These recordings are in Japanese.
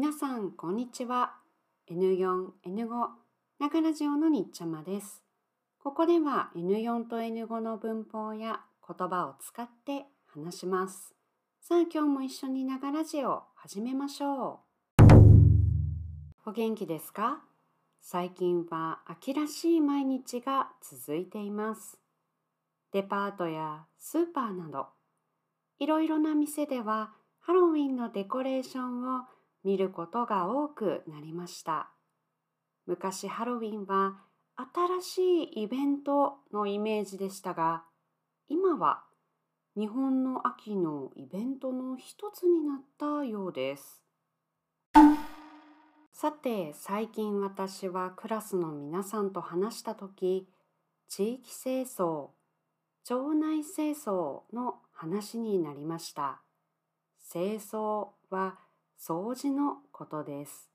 皆さん、こんにちは。N4、N5、ながラジオのにっちゃまです。ここでは N4 と N5 の文法や言葉を使って話します。さあ、今日も一緒にながラジオ始めましょう。お元気ですか？最近は秋らしい毎日が続いています。デパートやスーパーなど、いろいろな店ではハロウィンのデコレーションを見ることが多くなりました。昔ハロウィンは新しいイベントのイメージでしたが、今は日本の秋のイベントの一つになったようです。さて、最近私はクラスの皆さんと話したとき、地域清掃、町内清掃の話になりました。清掃は掃除のことです。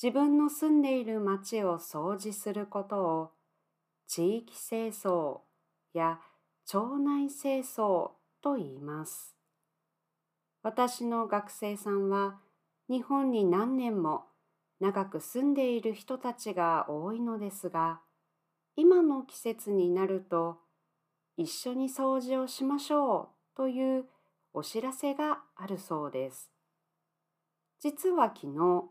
自分の住んでいる町を掃除することを地域清掃や町内清掃と言います。私の学生さんは日本に何年も長く住んでいる人たちが多いのですが、今の季節になると一緒に掃除をしましょうというお知らせがあるそうです。実は昨日、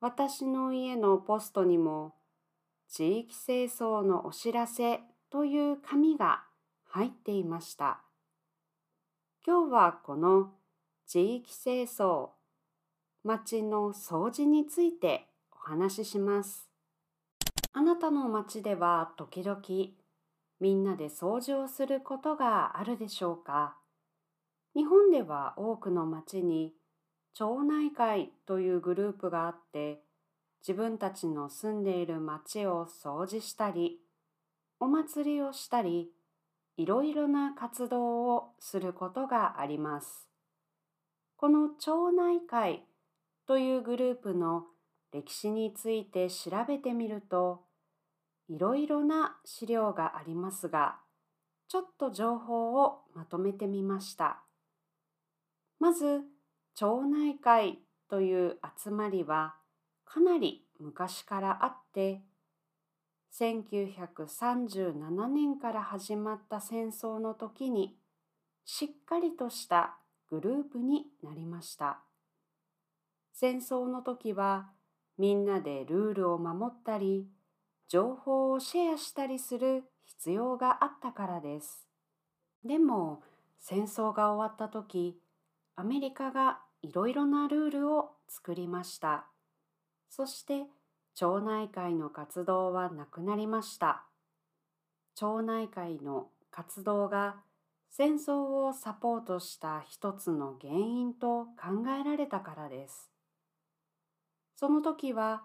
私の家のポストにも、地域清掃のお知らせという紙が入っていました。今日はこの地域清掃、町の掃除についてお話しします。あなたの町では時々みんなで掃除をすることがあるでしょうか？日本では多くの町に町内会というグループがあって自分たちの住んでいる町を掃除したりお祭りをしたりいろいろな活動をすることがあります。この町内会というグループの歴史について調べてみるといろいろな資料がありますがちょっと情報をまとめてみました。まず町内会という集まりはかなり昔からあって1937年から始まった戦争の時にしっかりとしたグループになりました。戦争の時はみんなでルールを守ったり情報をシェアしたりする必要があったからです。でも戦争が終わった時アメリカがいろいろなルールを作りました。そして町内会の活動はなくなりました。町内会の活動が戦争をサポートした一つの原因と考えられたからです。その時は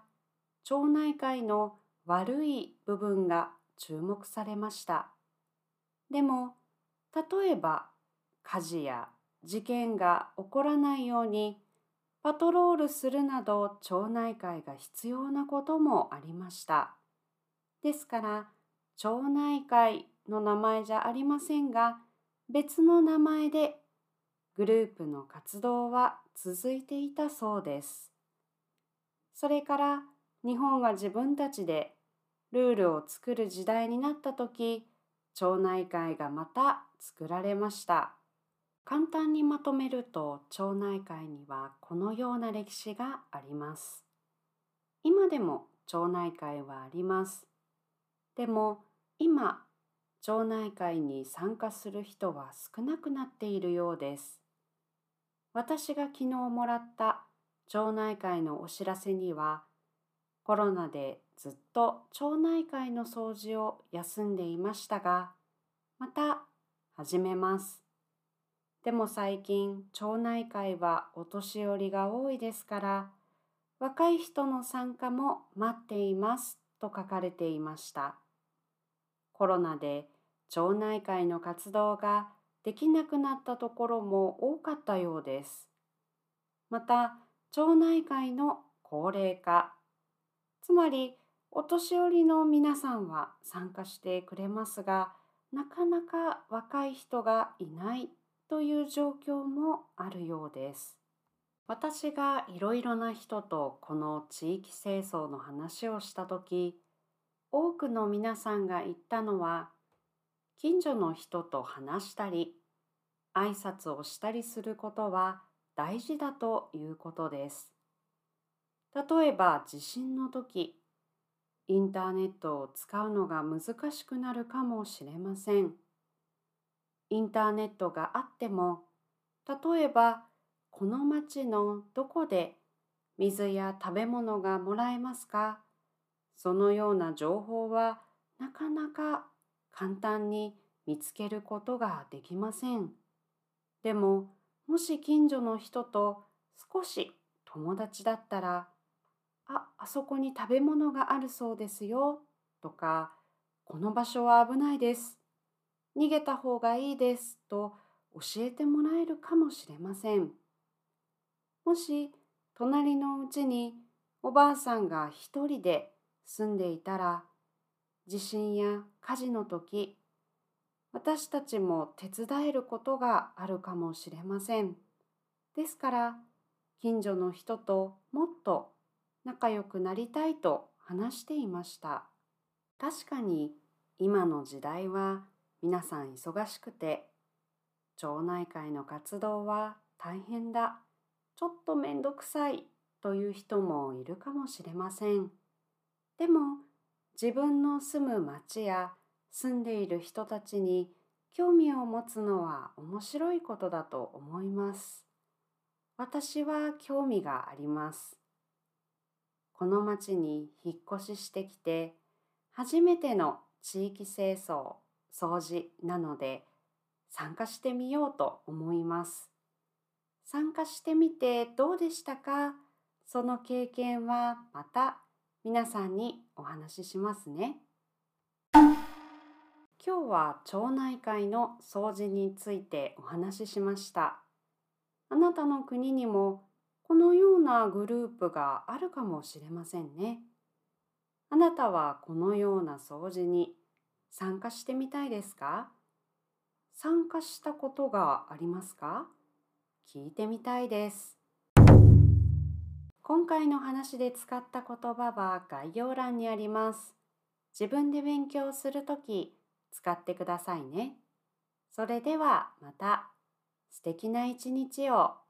町内会の悪い部分が注目されました。でも例えば火事や事件が起こらないようにパトロールするなど町内会が必要なこともありました。ですから町内会の名前じゃありませんが別の名前でグループの活動は続いていたそうです。それから日本が自分たちでルールを作る時代になった時町内会がまた作られました。簡単にまとめると町内会にはこのような歴史があります。今でも町内会はあります。でも今町内会に参加する人は少なくなっているようです。私が昨日もらった町内会のお知らせにはコロナでずっと町内会の掃除を休んでいましたがまた始めます。でも最近町内会はお年寄りが多いですから若い人の参加も待っていますと書かれていました。コロナで町内会の活動ができなくなったところも多かったようです。また町内会の高齢化つまりお年寄りの皆さんは参加してくれますがなかなか若い人がいないという状況もあるようです。私がいろいろな人とこの地域清掃の話をした時多くの皆さんが言ったのは近所の人と話したり挨拶をしたりすることは大事だということです。例えば地震の時インターネットを使うのが難しくなるかもしれません。インターネットがあっても例えばこの町のどこで水や食べ物がもらえますか？そのような情報はなかなか簡単に見つけることができません。でももし近所の人と少し友達だったらあ、あそこに食べ物があるそうですよとかこの場所は危ないです逃げた方がいいですと教えてもらえるかもしれません。もし隣のうちにおばあさんが一人で住んでいたら地震や火事の時私たちも手伝えることがあるかもしれません。ですから近所の人ともっと仲良くなりたいと話していました。確かに今の時代は皆さん忙しくて町内会の活動は大変だ。ちょっとめんどくさい。という人もいるかもしれません。でも自分の住む町や住んでいる人たちに興味を持つのは面白いことだと思います。私は興味があります。この町に引っ越ししてきて初めての地域清掃掃除なので参加してみようと思います。参加してみてどうでしたか？その経験はまた皆さんにお話ししますね。今日は町内会の掃除についてお話ししました。あなたの国にもこのようなグループがあるかもしれませんね。あなたはこのような掃除に参加してみたいですか？参加したことがありますか？聞いてみたいです。今回の話で使った言葉は概要欄にあります。自分で勉強するとき使ってくださいね。それではまた素敵な一日を。